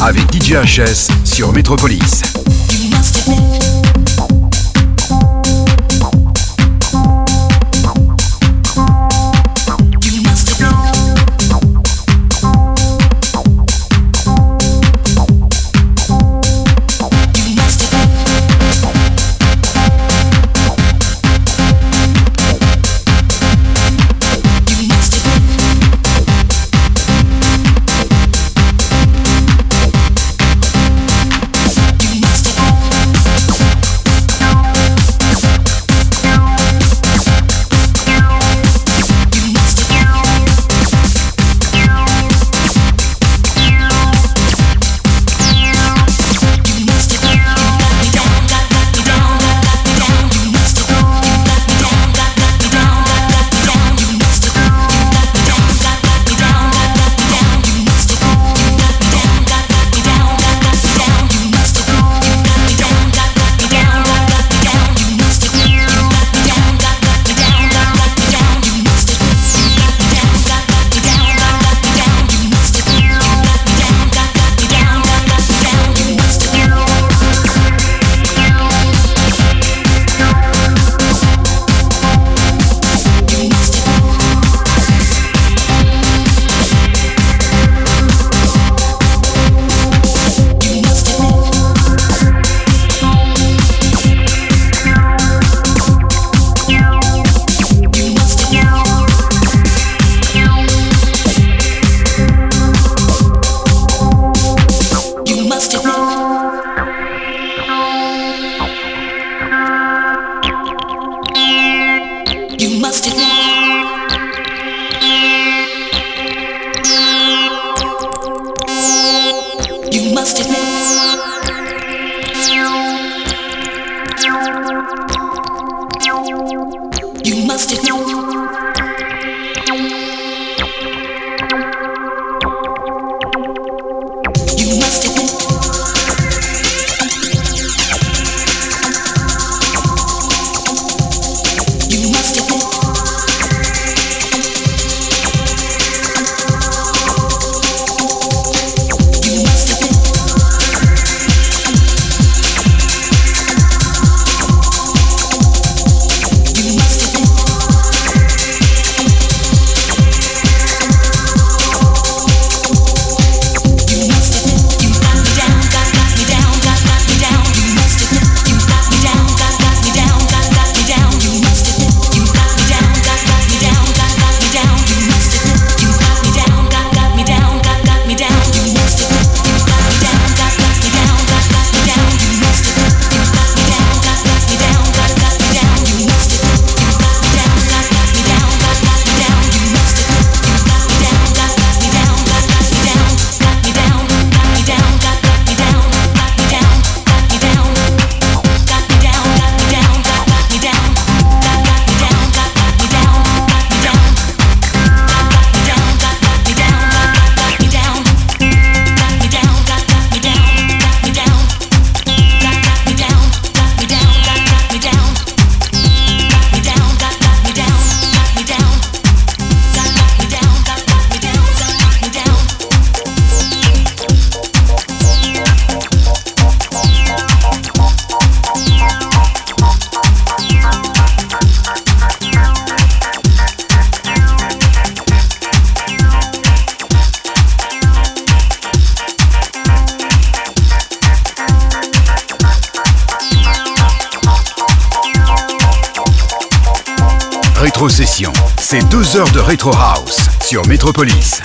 avec DJ HS sur Métropolis. Metropolis.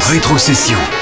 Rétrocession.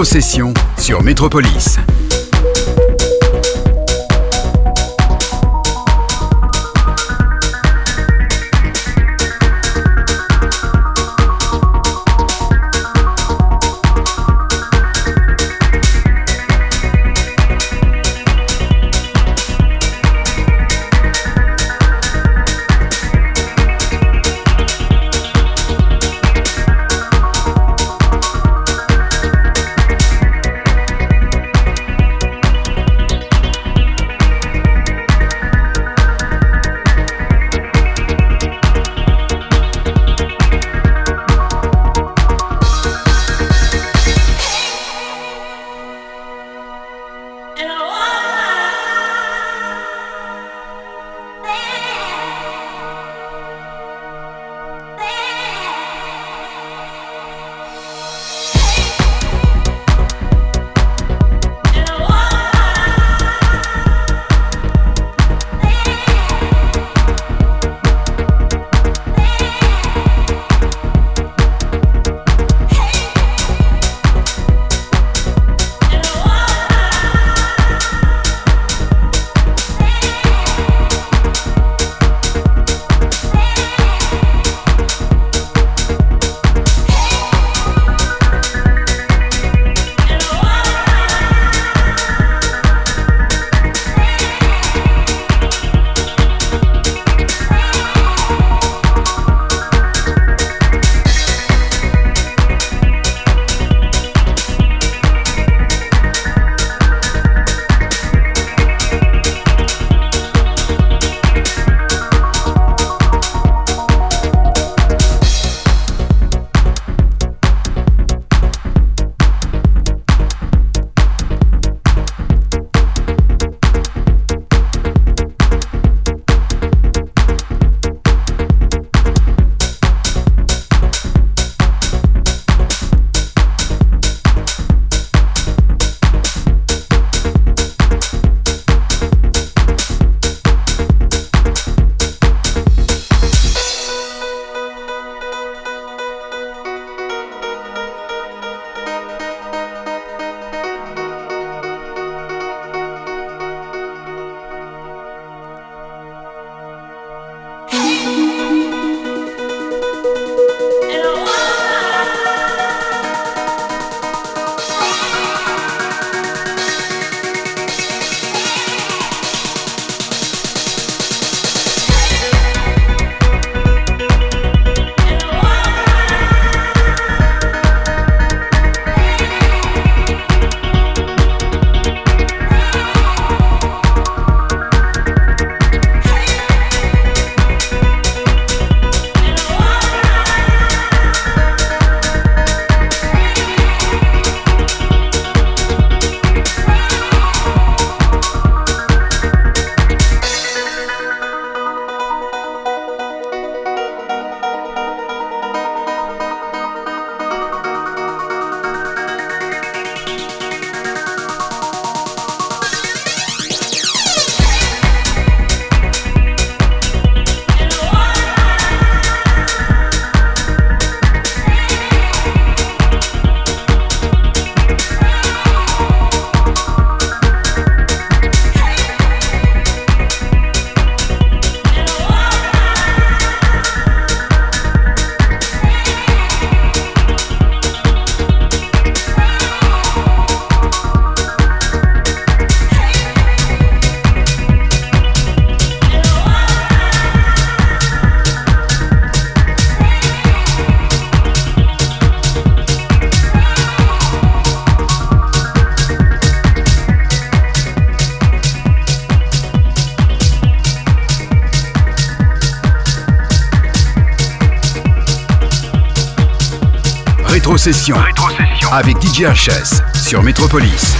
Rétrocession sur Métropolis. Rétrocession. Avec DJ HS sur Métropolis.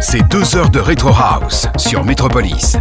C'est deux heures de Retro House sur Metropolis.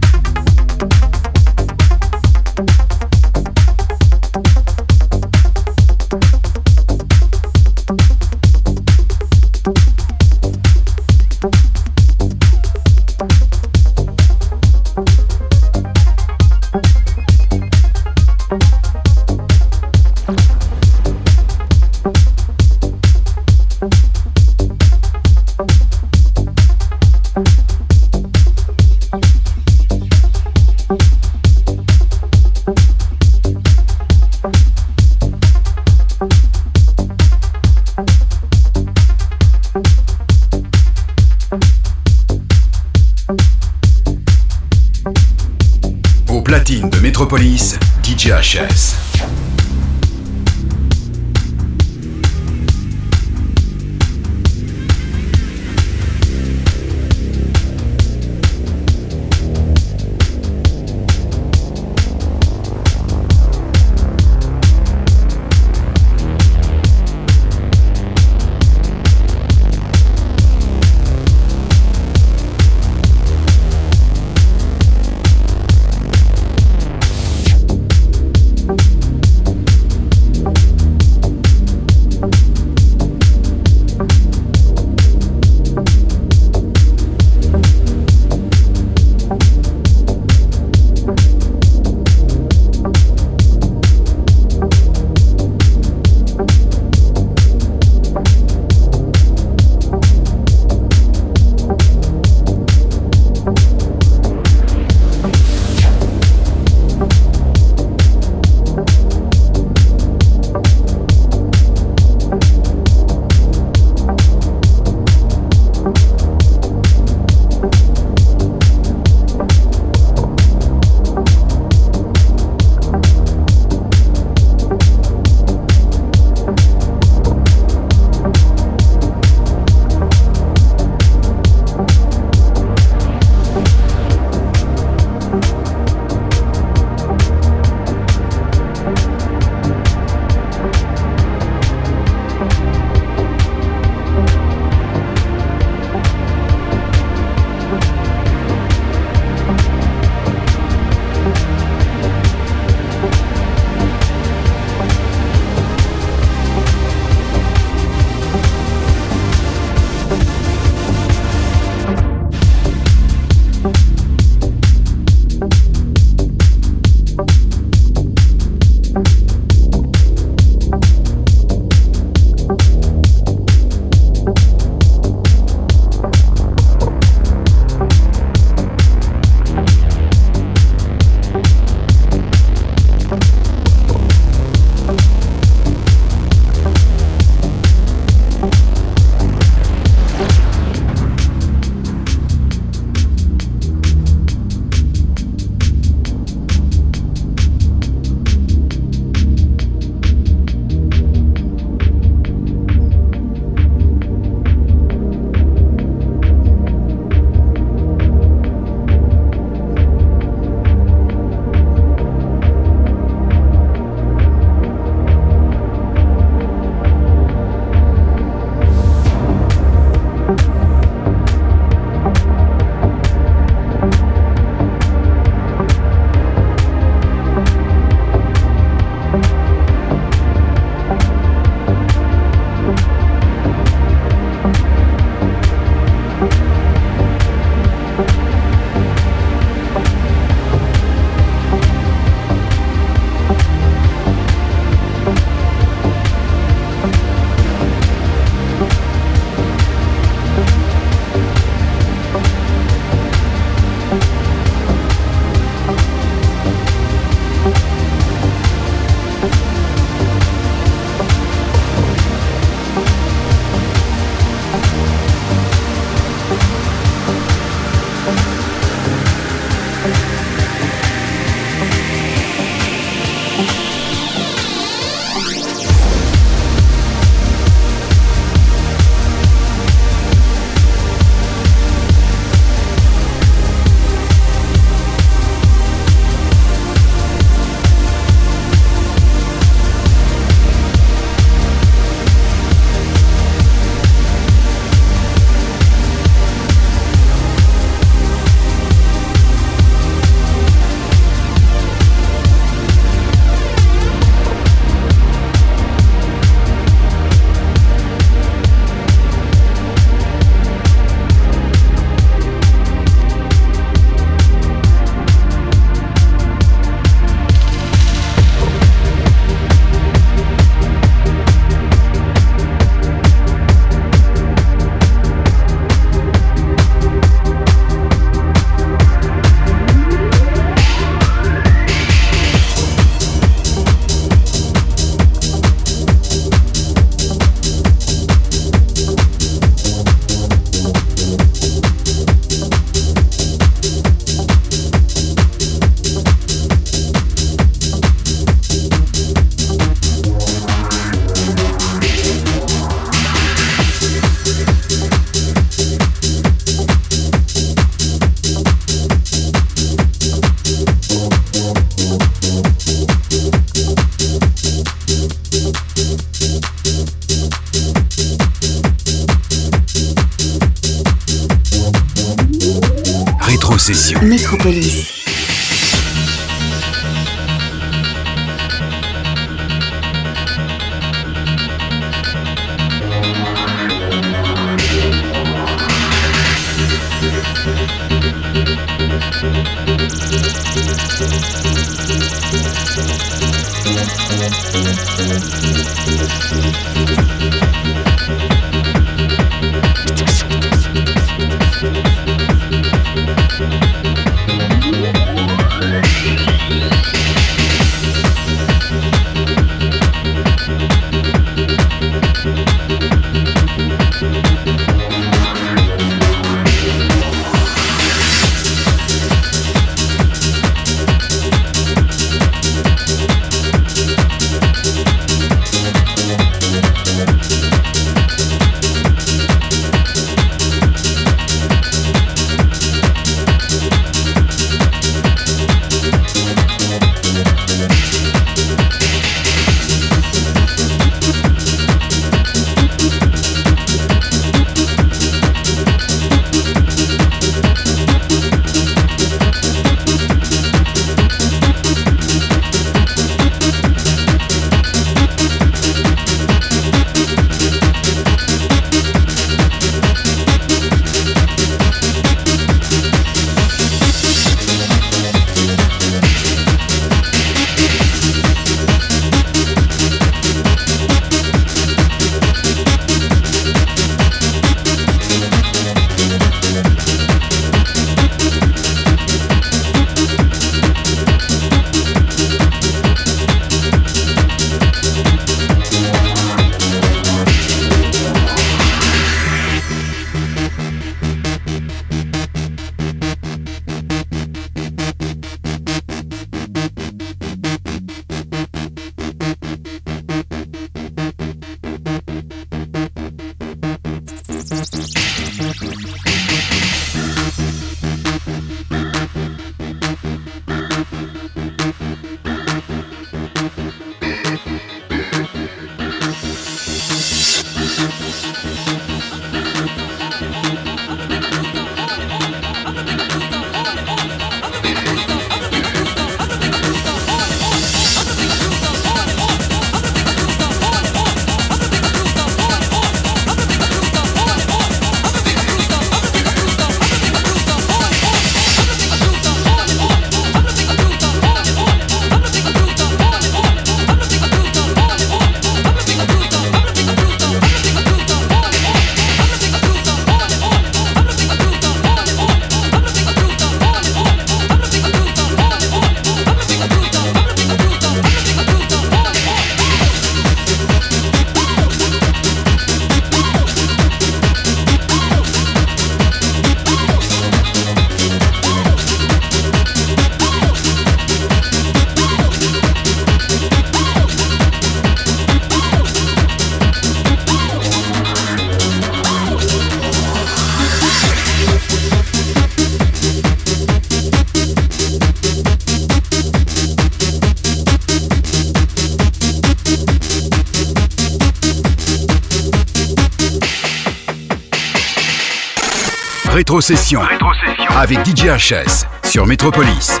Rétrocession. Rétrocession. Avec DJ HS sur Métropolis.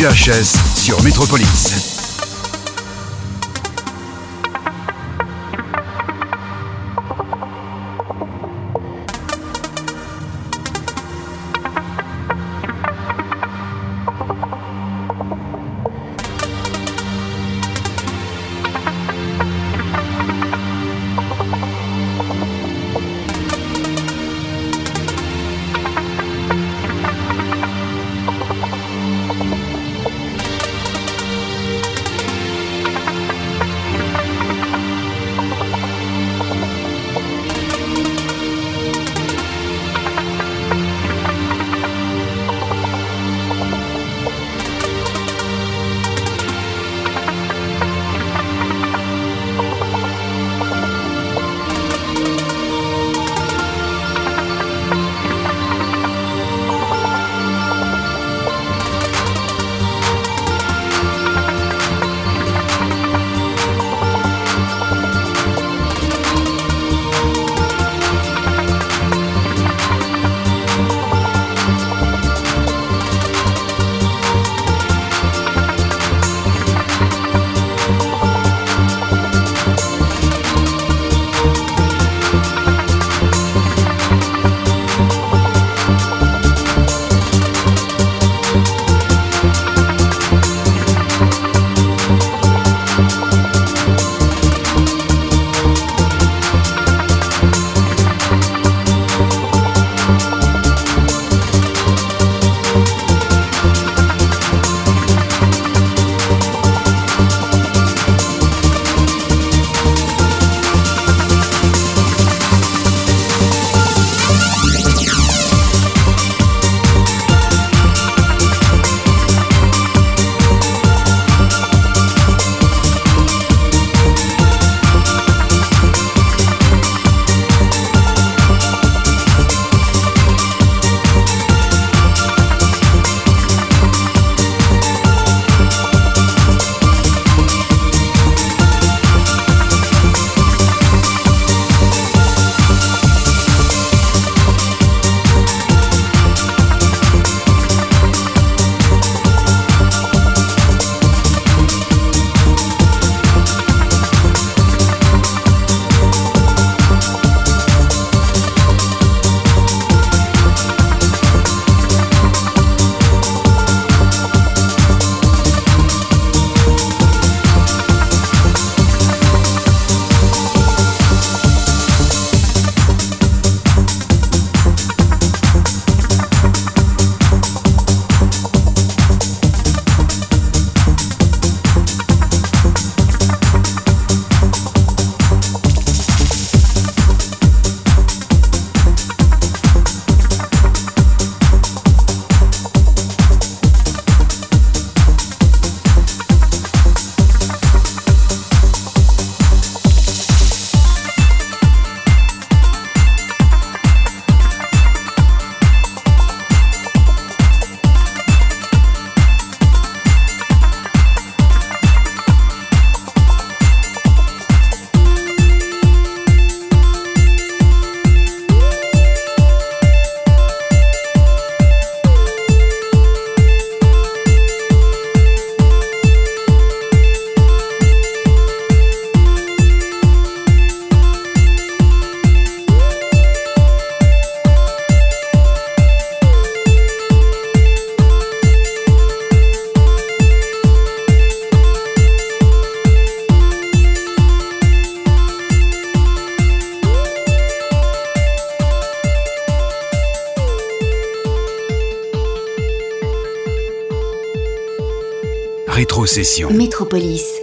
Avec DJ HS sur Métropolis. Métropolis.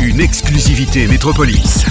Une exclusivité Métropolis.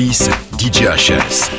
DJ HS.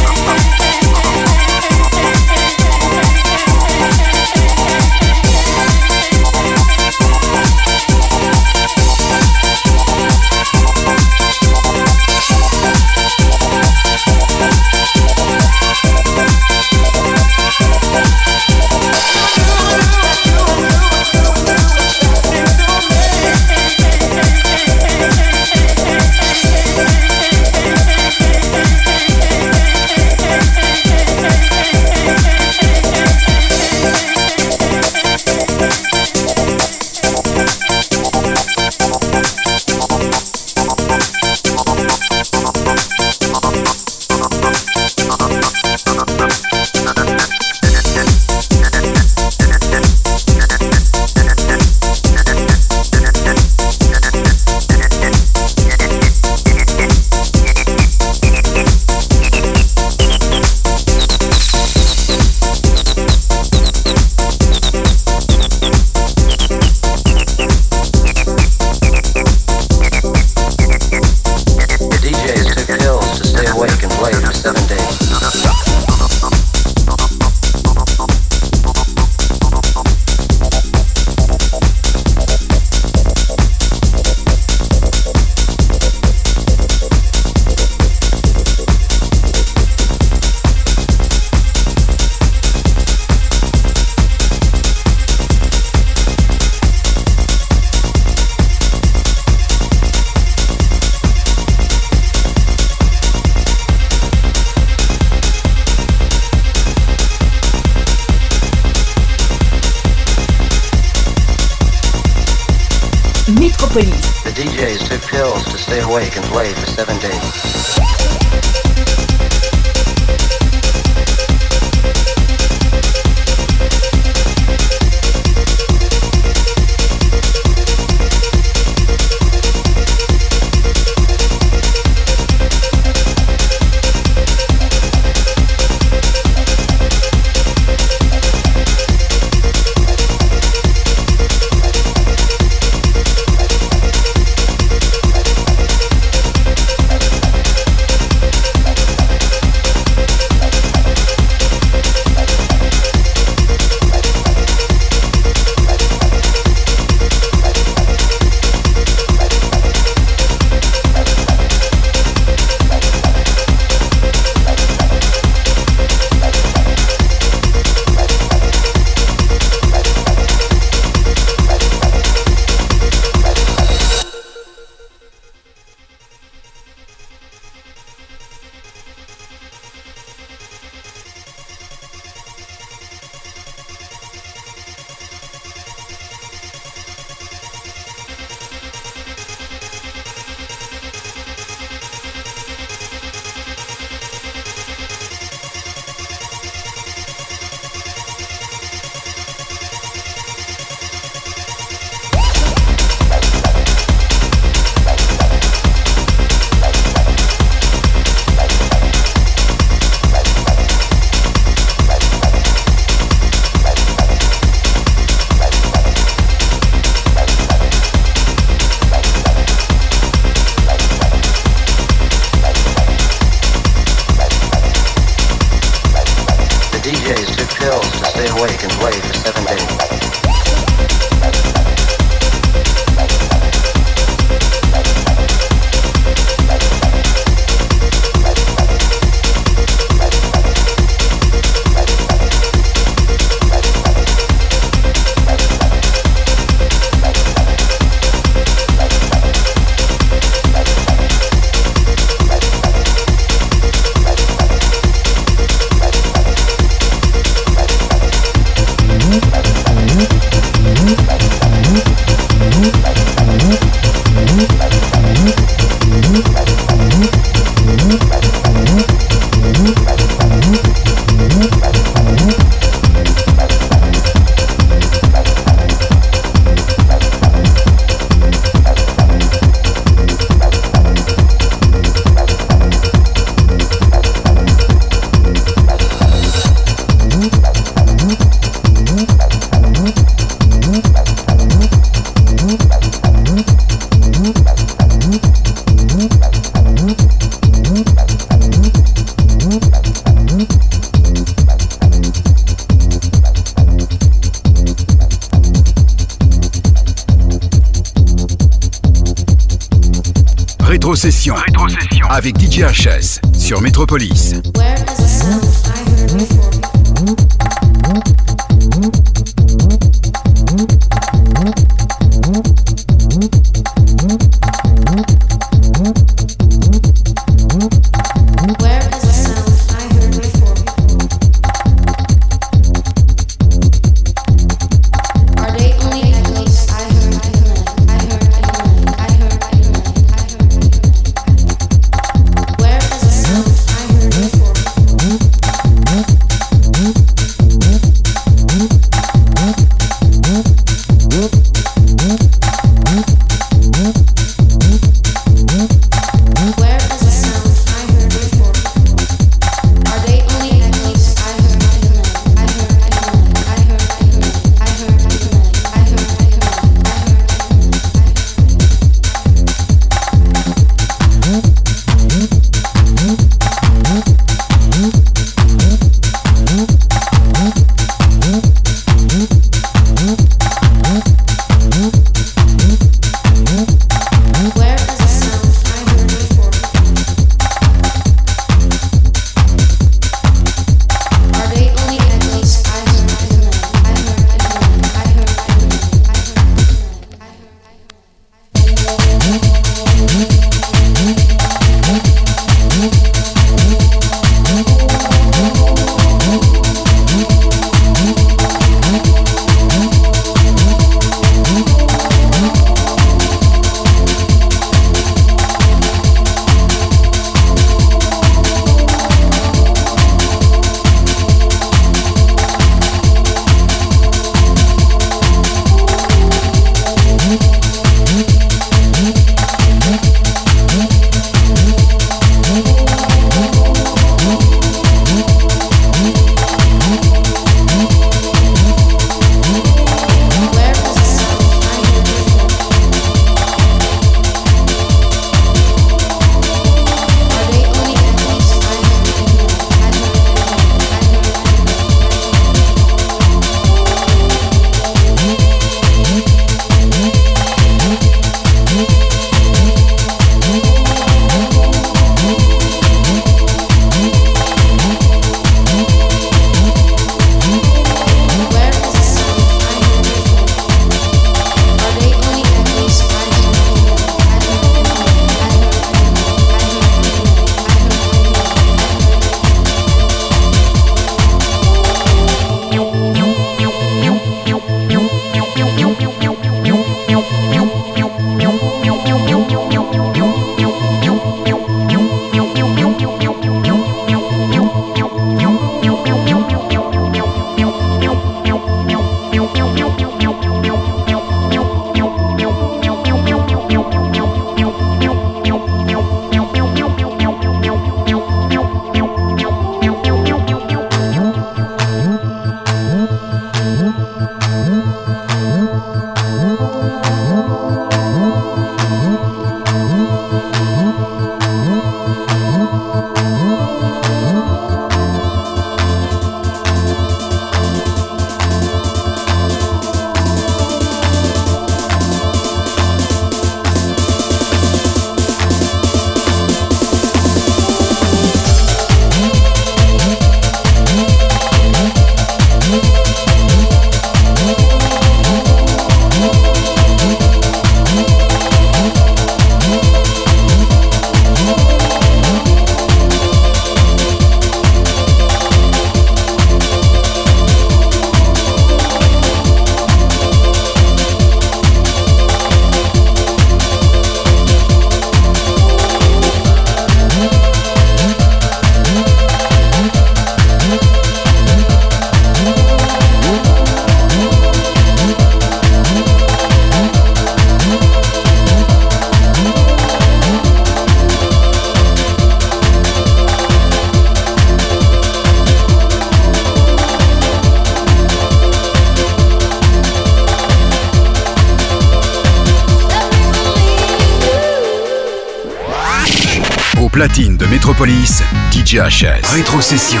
Rétrocession.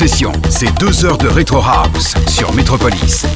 Rétrocession, c'est deux heures de Retro House sur Metropolis.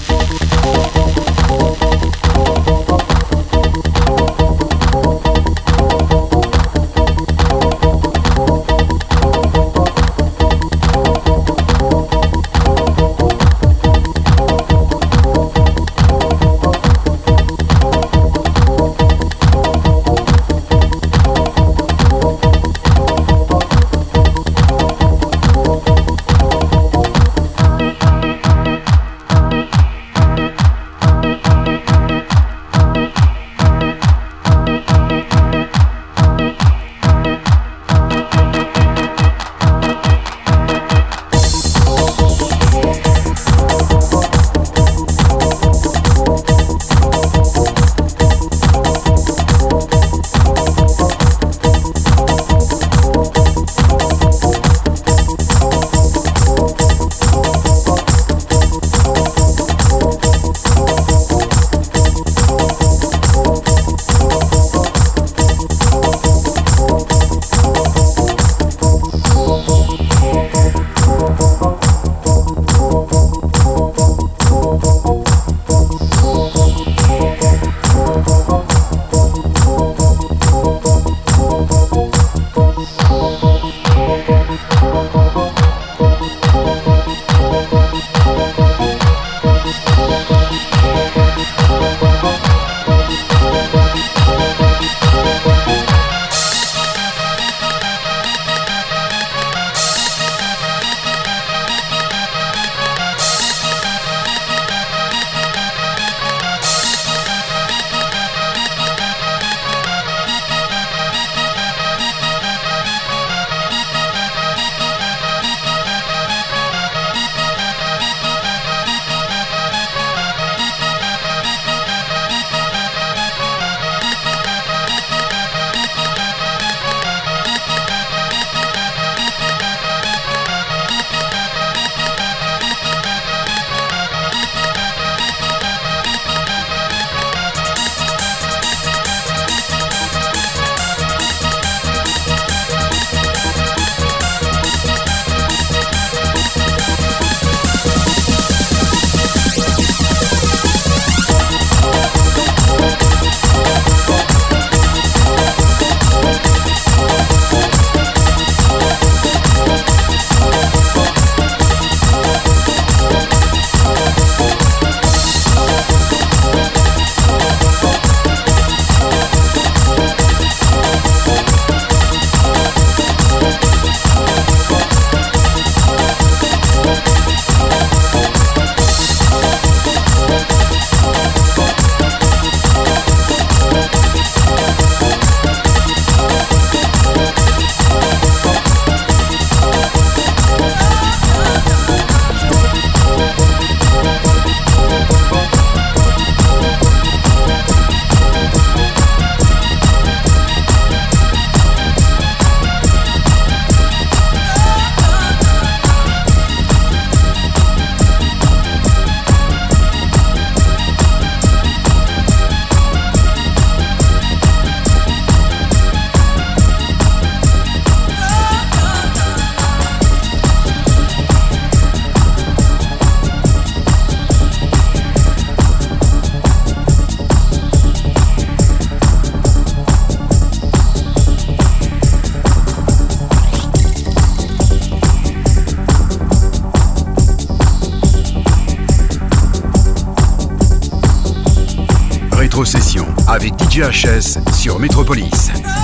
Avec DJ HS sur Métropolis.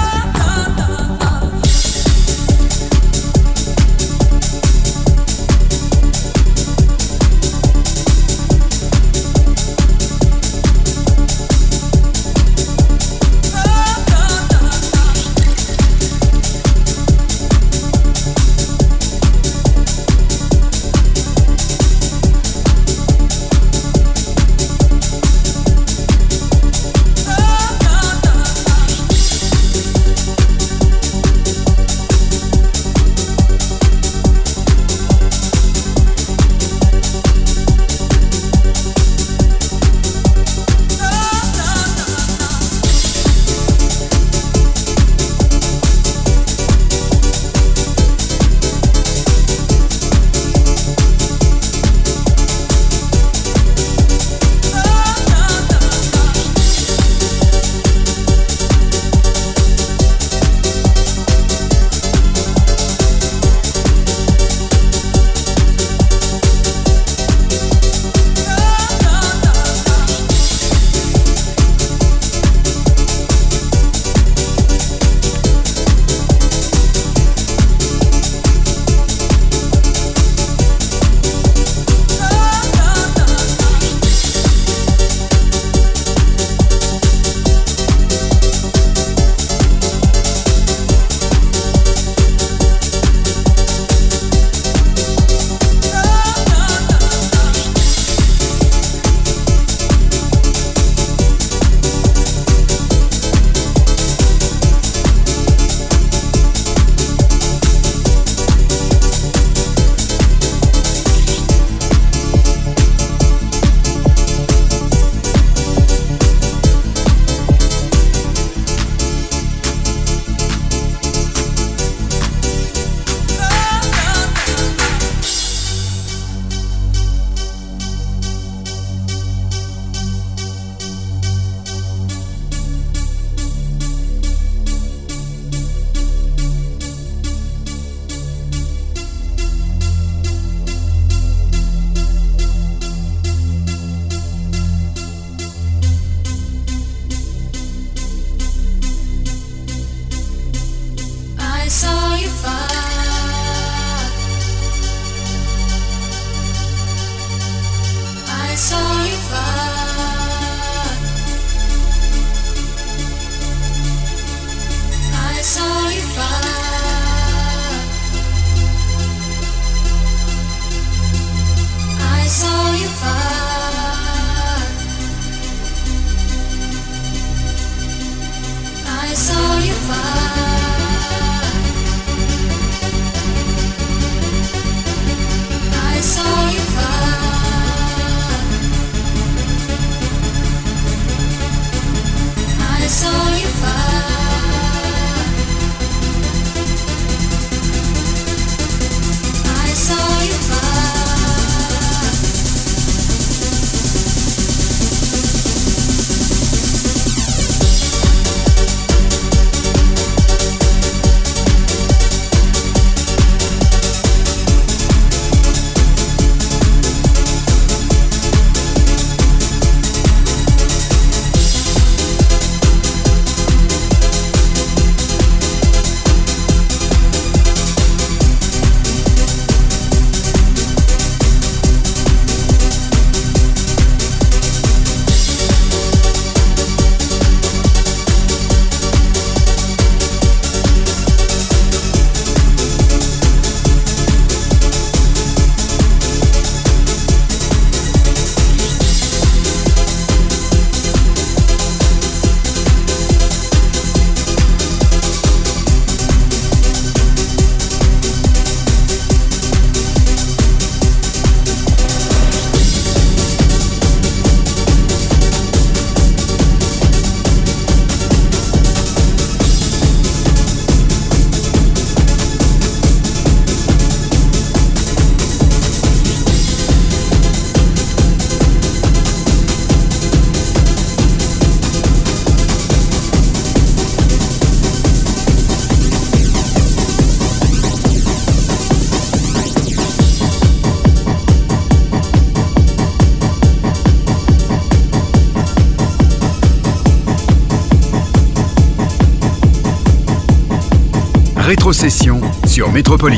Sur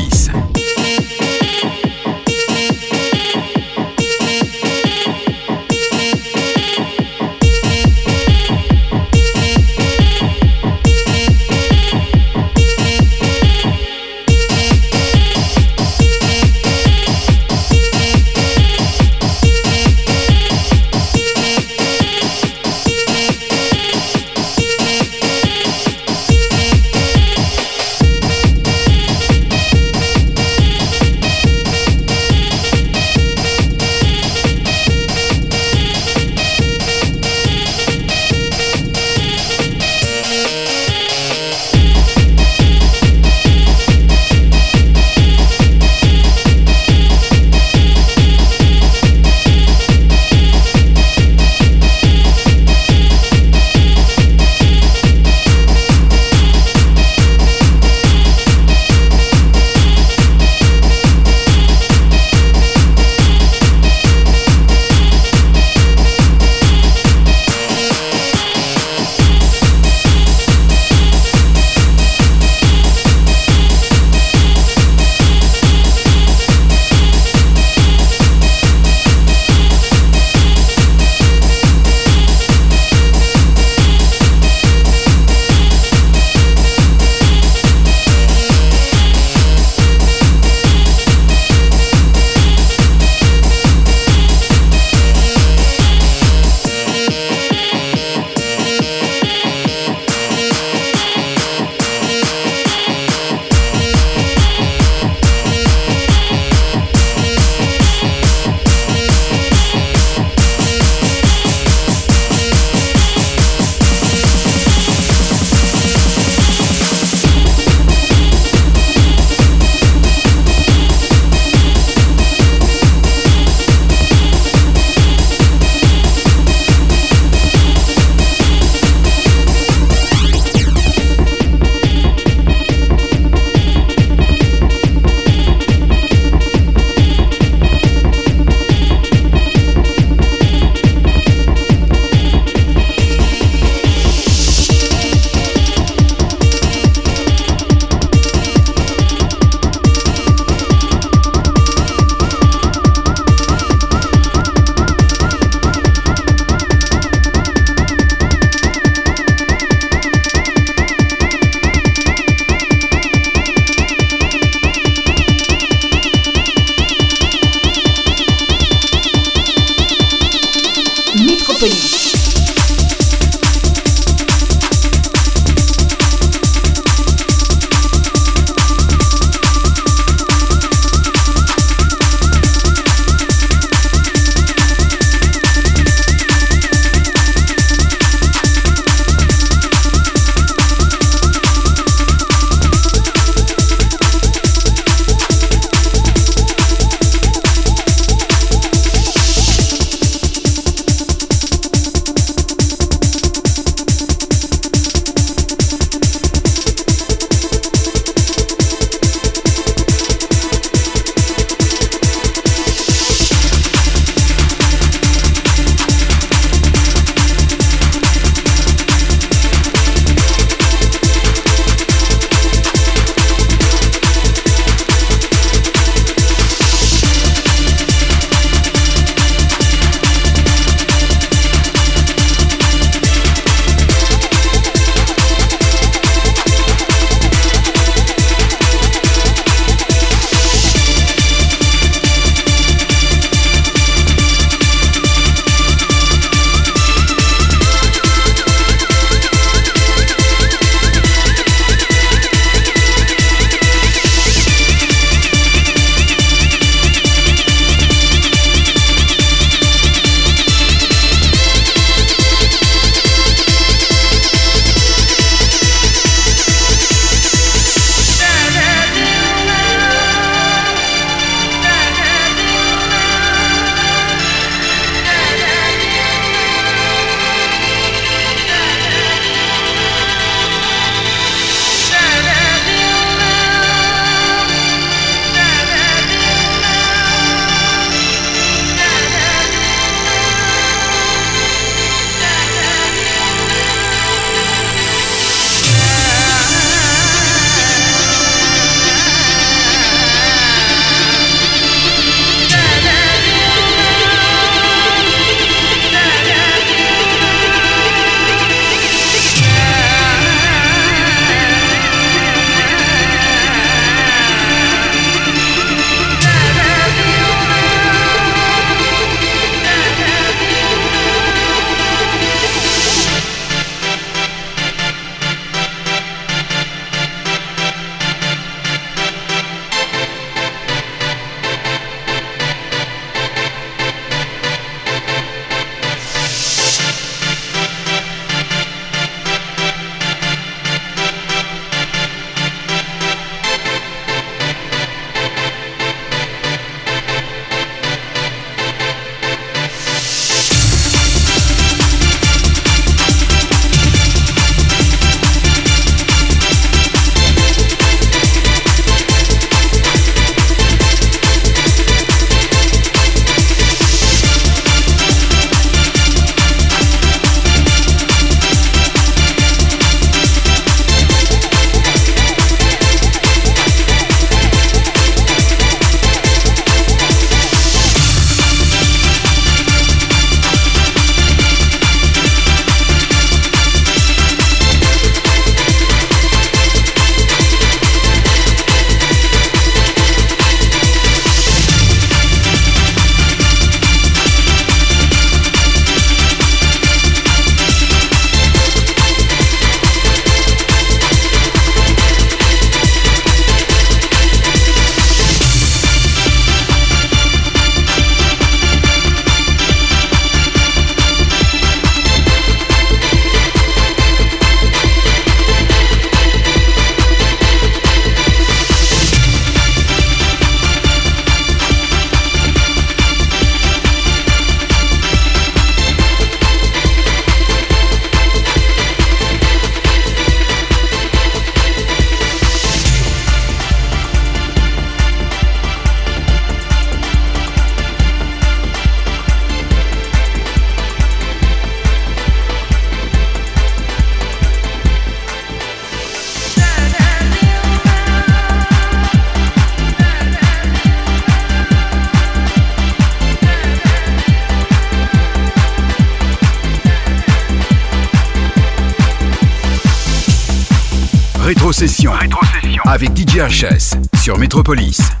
Sur Métropolis.